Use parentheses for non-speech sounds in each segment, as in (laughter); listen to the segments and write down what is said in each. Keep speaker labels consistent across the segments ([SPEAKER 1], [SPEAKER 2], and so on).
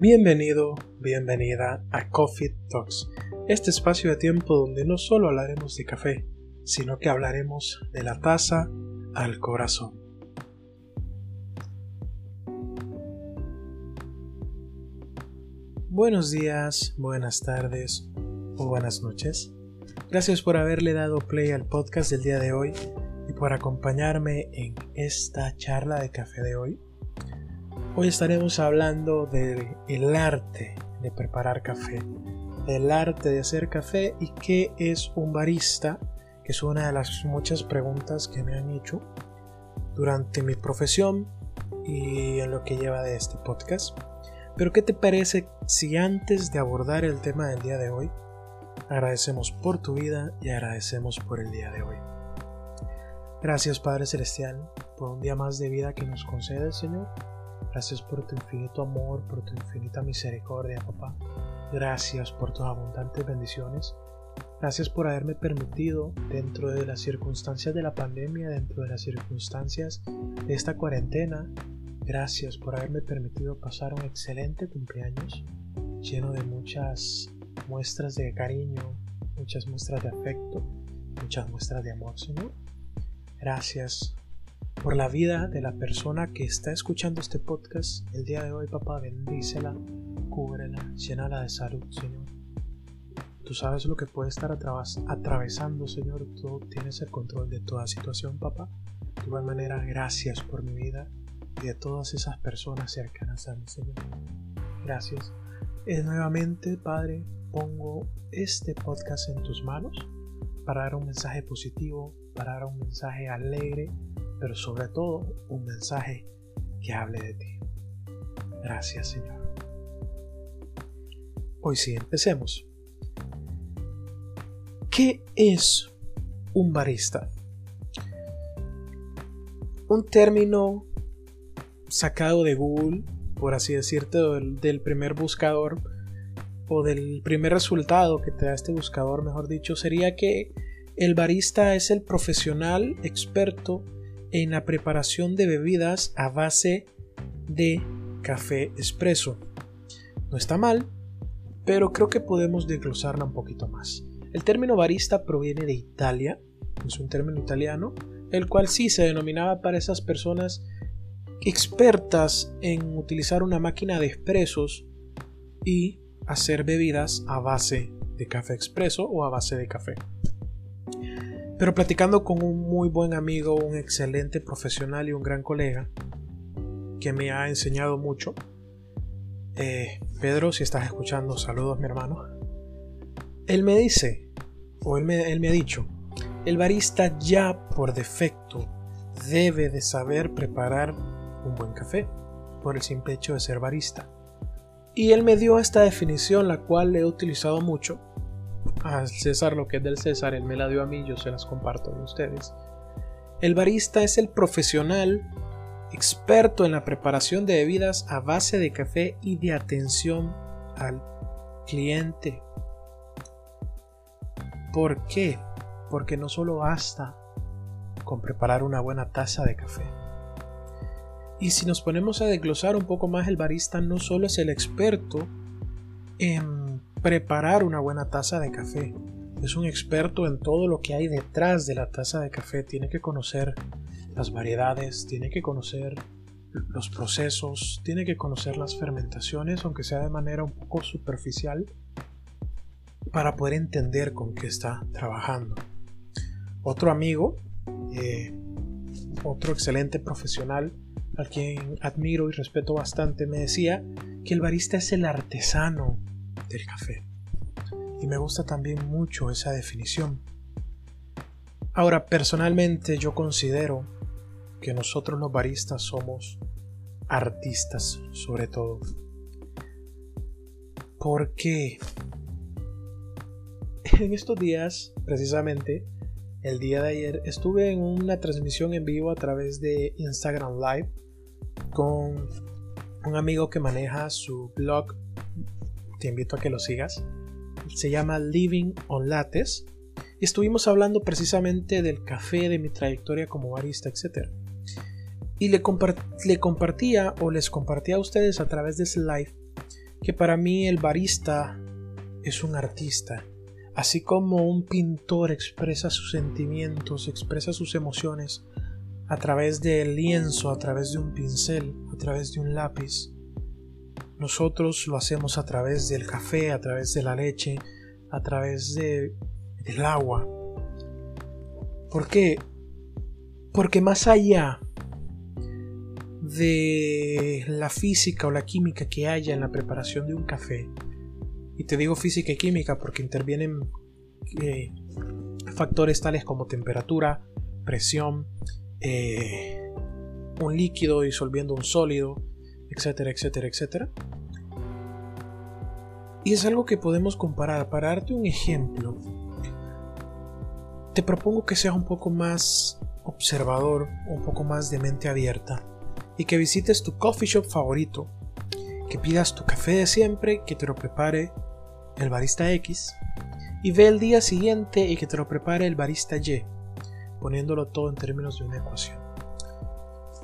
[SPEAKER 1] Bienvenido, bienvenida a Coffee Talks, este espacio de tiempo donde no solo hablaremos de café, sino que hablaremos de la taza al corazón. Buenos días, buenas tardes o buenas noches. Gracias por haberle dado play al podcast del día de hoy y por acompañarme en esta charla de café de hoy. Hoy estaremos hablando del el arte de preparar café, el arte de hacer café y qué es un barista, que es una de las muchas preguntas que me han hecho durante mi profesión y en lo que lleva de este podcast. Pero ¿qué te parece si antes de abordar el tema del día de hoy, agradecemos por tu vida y agradecemos por el día de hoy? Gracias Padre Celestial por un día más de vida que nos concede Señor Gracias por tu infinito amor, por tu infinita misericordia, papá. Gracias por tus abundantes bendiciones. Gracias por haberme permitido, dentro de las circunstancias de la pandemia, dentro de las circunstancias de esta cuarentena, gracias por haberme permitido pasar un excelente cumpleaños lleno de muchas muestras de cariño, muchas muestras de afecto, muchas muestras de amor, Señor. Gracias por la vida de la persona que está escuchando este podcast el día de hoy, papá. Bendícela, cúbrela, llénala de salud, Señor. Tú sabes lo que puede estar atravesando, Señor. Tú tienes el control de toda situación, papá. De igual manera, gracias por mi vida y de todas esas personas cercanas a mí, Señor. Gracias. Eh, nuevamente, Padre, pongo este podcast en tus manos para dar un mensaje positivo, para dar un mensaje alegre pero sobre todo un mensaje que hable de ti. Gracias Señor. Hoy sí, empecemos. ¿Qué es un barista? Un término sacado de Google, por así decirte, del, del primer buscador o del primer resultado que te da este buscador, mejor dicho, sería que el barista es el profesional experto en la preparación de bebidas a base de café expreso. No está mal, pero creo que podemos desglosarla un poquito más. El término barista proviene de Italia, es un término italiano, el cual sí se denominaba para esas personas expertas en utilizar una máquina de expresos y hacer bebidas a base de café expreso o a base de café. Pero platicando con un muy buen amigo, un excelente profesional y un gran colega, que me ha enseñado mucho, eh, Pedro, si estás escuchando, saludos mi hermano, él me dice, o él me, él me ha dicho, el barista ya por defecto debe de saber preparar un buen café, por el simple hecho de ser barista. Y él me dio esta definición, la cual he utilizado mucho, al César lo que es del César, él me la dio a mí, yo se las comparto a ustedes. El barista es el profesional experto en la preparación de bebidas a base de café y de atención al cliente. ¿Por qué? Porque no solo basta con preparar una buena taza de café. Y si nos ponemos a desglosar un poco más, el barista no solo es el experto en preparar una buena taza de café. Es un experto en todo lo que hay detrás de la taza de café. Tiene que conocer las variedades, tiene que conocer los procesos, tiene que conocer las fermentaciones, aunque sea de manera un poco superficial, para poder entender con qué está trabajando. Otro amigo, eh, otro excelente profesional, al quien admiro y respeto bastante, me decía que el barista es el artesano del café. Y me gusta también mucho esa definición. Ahora, personalmente yo considero que nosotros los baristas somos artistas sobre todo. Porque (laughs) en estos días, precisamente, el día de ayer, estuve en una transmisión en vivo a través de Instagram Live con un amigo que maneja su blog te invito a que lo sigas. Se llama Living on Lattes estuvimos hablando precisamente del café, de mi trayectoria como barista, etc. Y le, le compartía o les compartía a ustedes a través de ese live que para mí el barista es un artista. Así como un pintor expresa sus sentimientos, expresa sus emociones a través del lienzo, a través de un pincel, a través de un lápiz, nosotros lo hacemos a través del café, a través de la leche, a través de, del agua. ¿Por qué? Porque más allá de la física o la química que haya en la preparación de un café, y te digo física y química porque intervienen eh, factores tales como temperatura, presión, eh, un líquido disolviendo un sólido, etcétera, etcétera, etcétera. Y es algo que podemos comparar. Para darte un ejemplo, te propongo que seas un poco más observador, un poco más de mente abierta y que visites tu coffee shop favorito, que pidas tu café de siempre, que te lo prepare el barista X y ve el día siguiente y que te lo prepare el barista Y, poniéndolo todo en términos de una ecuación.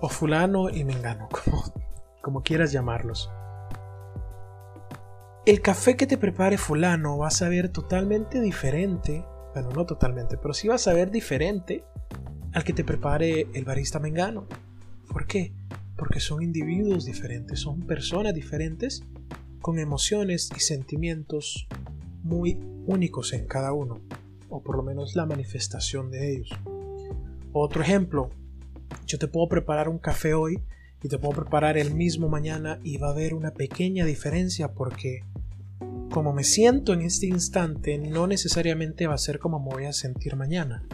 [SPEAKER 1] O fulano y mengano, (laughs) como, como quieras llamarlos. El café que te prepare fulano va a saber totalmente diferente, bueno, no totalmente, pero sí va a saber diferente al que te prepare el barista mengano. ¿Por qué? Porque son individuos diferentes, son personas diferentes con emociones y sentimientos muy únicos en cada uno, o por lo menos la manifestación de ellos. Otro ejemplo, yo te puedo preparar un café hoy y te puedo preparar el mismo mañana y va a haber una pequeña diferencia porque como me siento en este instante no necesariamente va a ser como me voy a sentir mañana.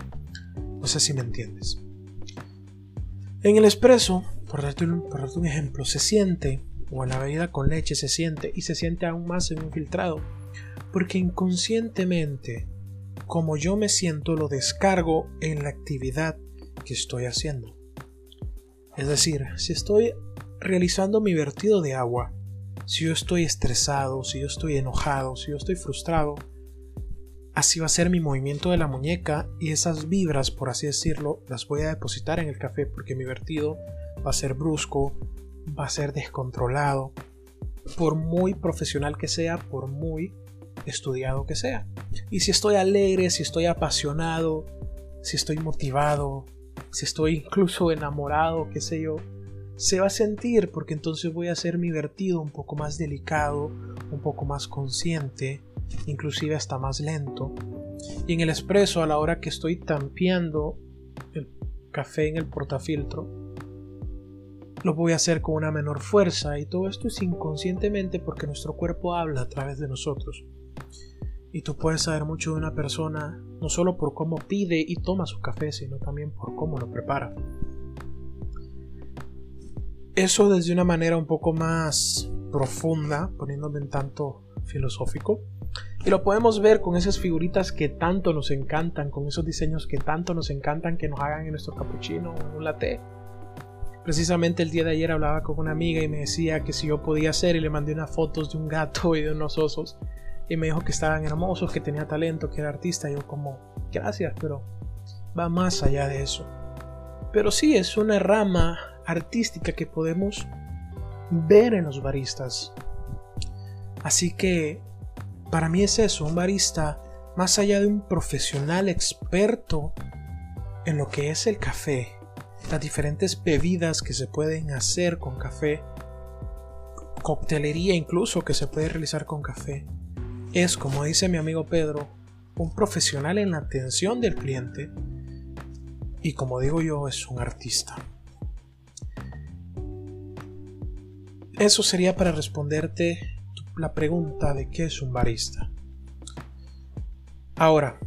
[SPEAKER 1] No sé si me entiendes. En el expreso, por por darte un ejemplo, se siente, o en la bebida con leche se siente, y se siente aún más en un filtrado, porque inconscientemente, como yo me siento, lo descargo en la actividad que estoy haciendo. Es decir, si estoy realizando mi vertido de agua, si yo estoy estresado, si yo estoy enojado, si yo estoy frustrado, así va a ser mi movimiento de la muñeca y esas vibras, por así decirlo, las voy a depositar en el café porque mi vertido va a ser brusco, va a ser descontrolado, por muy profesional que sea, por muy estudiado que sea. Y si estoy alegre, si estoy apasionado, si estoy motivado, si estoy incluso enamorado, qué sé yo, se va a sentir porque entonces voy a hacer mi vertido un poco más delicado, un poco más consciente, inclusive hasta más lento. Y en el expreso, a la hora que estoy tampeando el café en el portafiltro, lo voy a hacer con una menor fuerza y todo esto es inconscientemente porque nuestro cuerpo habla a través de nosotros. Y tú puedes saber mucho de una persona no solo por cómo pide y toma su café, sino también por cómo lo prepara. Eso desde una manera un poco más profunda, poniéndome en tanto filosófico. Y lo podemos ver con esas figuritas que tanto nos encantan, con esos diseños que tanto nos encantan que nos hagan en nuestro capuchino o en un latte. Precisamente el día de ayer hablaba con una amiga y me decía que si yo podía hacer y le mandé unas fotos de un gato y de unos osos y me dijo que estaban hermosos, que tenía talento, que era artista. Y yo como, gracias, pero va más allá de eso. Pero sí, es una rama artística que podemos ver en los baristas. Así que para mí es eso, un barista, más allá de un profesional experto en lo que es el café, las diferentes bebidas que se pueden hacer con café, coctelería incluso que se puede realizar con café, es, como dice mi amigo Pedro, un profesional en la atención del cliente y como digo yo, es un artista. Eso sería para responderte la pregunta de qué es un barista. Ahora,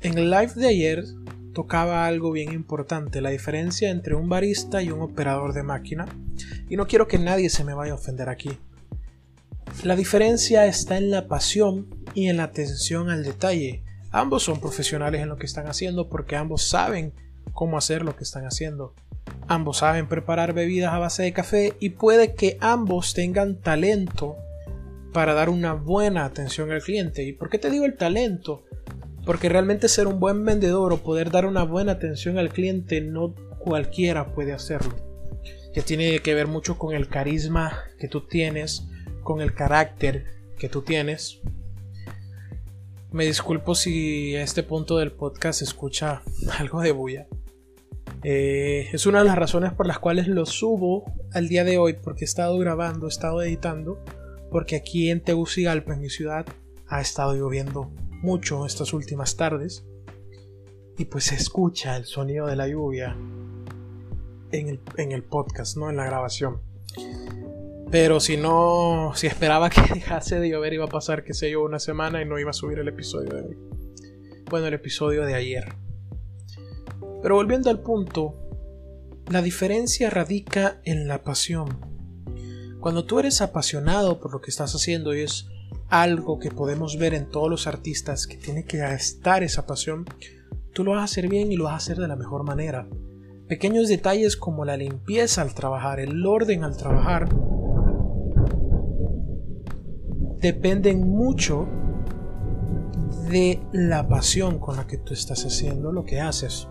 [SPEAKER 1] en el live de ayer tocaba algo bien importante, la diferencia entre un barista y un operador de máquina, y no quiero que nadie se me vaya a ofender aquí. La diferencia está en la pasión y en la atención al detalle. Ambos son profesionales en lo que están haciendo porque ambos saben cómo hacer lo que están haciendo. Ambos saben preparar bebidas a base de café y puede que ambos tengan talento para dar una buena atención al cliente. ¿Y por qué te digo el talento? Porque realmente ser un buen vendedor o poder dar una buena atención al cliente no cualquiera puede hacerlo. Que tiene que ver mucho con el carisma que tú tienes, con el carácter que tú tienes. Me disculpo si a este punto del podcast se escucha (laughs) algo de bulla. Eh, es una de las razones por las cuales lo subo al día de hoy, porque he estado grabando, he estado editando, porque aquí en Tegucigalpa, en mi ciudad, ha estado lloviendo mucho estas últimas tardes. Y pues se escucha el sonido de la lluvia en el, en el podcast, ¿no? En la grabación. Pero si no, si esperaba que (laughs) dejase de llover, iba a pasar, que sé yo, una semana y no iba a subir el episodio de hoy. Bueno, el episodio de ayer. Pero volviendo al punto, la diferencia radica en la pasión. Cuando tú eres apasionado por lo que estás haciendo y es algo que podemos ver en todos los artistas que tiene que estar esa pasión, tú lo vas a hacer bien y lo vas a hacer de la mejor manera. Pequeños detalles como la limpieza al trabajar, el orden al trabajar, dependen mucho de la pasión con la que tú estás haciendo lo que haces.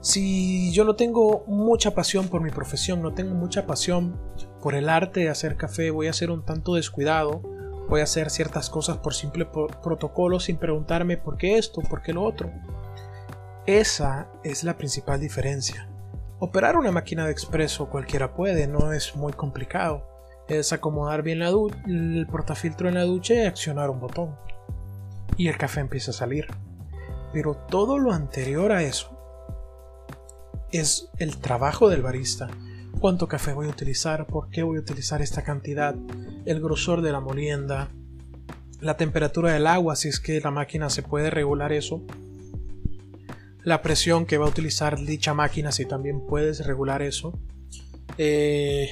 [SPEAKER 1] Si yo no tengo mucha pasión por mi profesión, no tengo mucha pasión por el arte de hacer café, voy a ser un tanto descuidado, voy a hacer ciertas cosas por simple protocolo sin preguntarme por qué esto, por qué lo otro. Esa es la principal diferencia. Operar una máquina de expreso cualquiera puede, no es muy complicado. Es acomodar bien la el portafiltro en la ducha y accionar un botón. Y el café empieza a salir. Pero todo lo anterior a eso es el trabajo del barista. ¿Cuánto café voy a utilizar? ¿Por qué voy a utilizar esta cantidad? El grosor de la molienda. La temperatura del agua, si es que la máquina se puede regular eso. La presión que va a utilizar dicha máquina, si también puedes regular eso. Eh,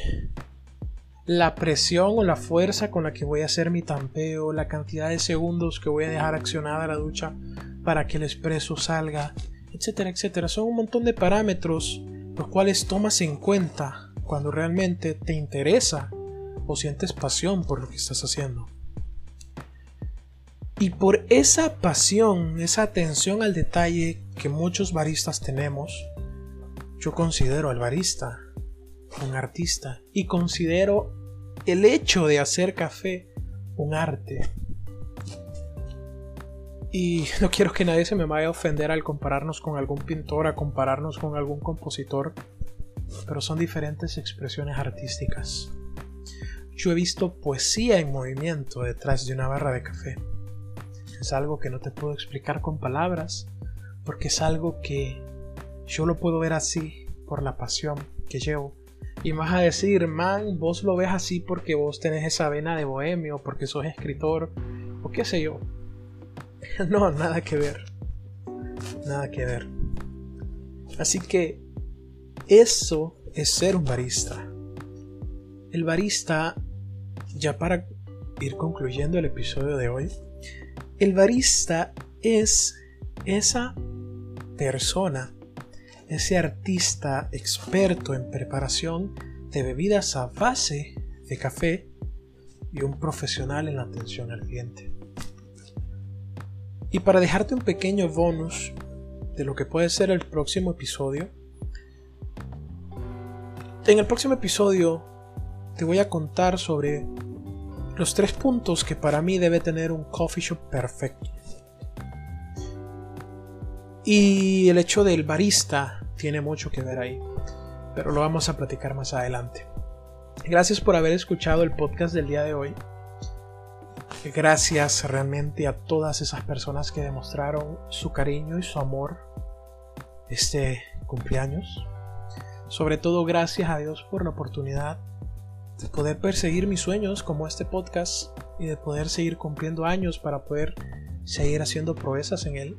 [SPEAKER 1] la presión o la fuerza con la que voy a hacer mi tampeo, la cantidad de segundos que voy a dejar accionada la ducha para que el expreso salga, etcétera, etcétera. Son un montón de parámetros los cuales tomas en cuenta cuando realmente te interesa o sientes pasión por lo que estás haciendo. Y por esa pasión, esa atención al detalle que muchos baristas tenemos, yo considero al barista un artista y considero el hecho de hacer café un arte. Y (laughs) no quiero que nadie se me vaya a ofender al compararnos con algún pintor, a compararnos con algún compositor, pero son diferentes expresiones artísticas. Yo he visto poesía en movimiento detrás de una barra de café. Es algo que no te puedo explicar con palabras, porque es algo que yo lo puedo ver así por la pasión que llevo. Y más a decir, man, vos lo ves así porque vos tenés esa vena de bohemio, porque sos escritor, o qué sé yo. (laughs) No, nada que ver. Nada que ver. Así que eso es ser un barista. El barista, ya para ir concluyendo el episodio de hoy, el barista es esa persona, ese artista experto en preparación de bebidas a base de café y un profesional en la atención al cliente. Y para dejarte un pequeño bonus de lo que puede ser el próximo episodio, en el próximo episodio te voy a contar sobre los tres puntos que para mí debe tener un coffee shop perfecto. Y el hecho del barista tiene mucho que ver ahí, pero lo vamos a platicar más adelante. Gracias por haber escuchado el podcast del día de hoy. Gracias realmente a todas esas personas que demostraron su cariño y su amor este cumpleaños. Sobre todo gracias a Dios por la oportunidad de poder perseguir mis sueños como este podcast y de poder seguir cumpliendo años para poder seguir haciendo proezas en él.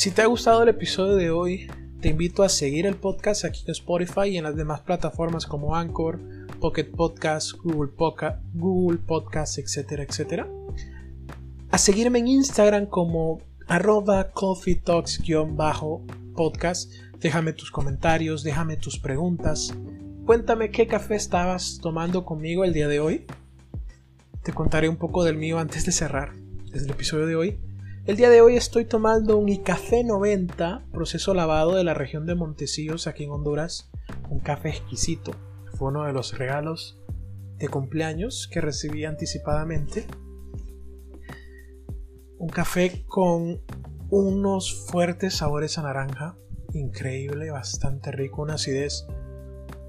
[SPEAKER 1] Si te ha gustado el episodio de hoy, te invito a seguir el podcast aquí en Spotify y en las demás plataformas como Anchor, Pocket Podcast, Google, Podcast, Google Podcast, etcétera, etcétera. A seguirme en Instagram como arroba coffee talks-podcast. Déjame tus comentarios, déjame tus preguntas. Cuéntame qué café estabas tomando conmigo el día de hoy. Te contaré un poco del mío antes de cerrar desde el episodio de hoy. El día de hoy estoy tomando un Icafé 90, proceso lavado de la región de Montecillos aquí en Honduras. Un café exquisito fue uno de los regalos de cumpleaños que recibí anticipadamente. Un café con unos fuertes sabores a naranja, increíble, bastante rico, una acidez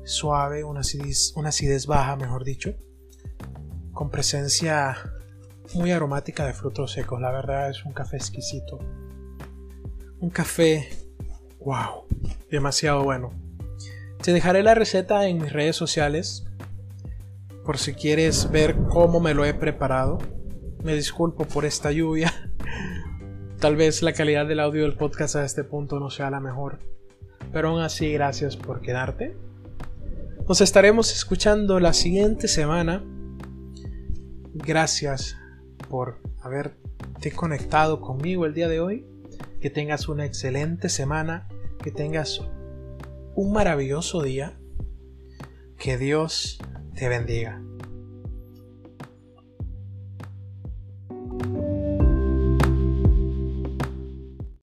[SPEAKER 1] suave, una acidez, una acidez baja, mejor dicho, con presencia muy aromática de frutos secos. La verdad es un café exquisito. Un café, wow, demasiado bueno. Te dejaré la receta en mis redes sociales por si quieres ver cómo me lo he preparado. Me disculpo por esta lluvia. (laughs) Tal vez la calidad del audio del podcast a este punto no sea la mejor. Pero aún así, gracias por quedarte. Nos estaremos escuchando la siguiente semana. Gracias por haberte conectado conmigo el día de hoy. Que tengas una excelente semana. Que tengas un maravilloso día. Que Dios te bendiga.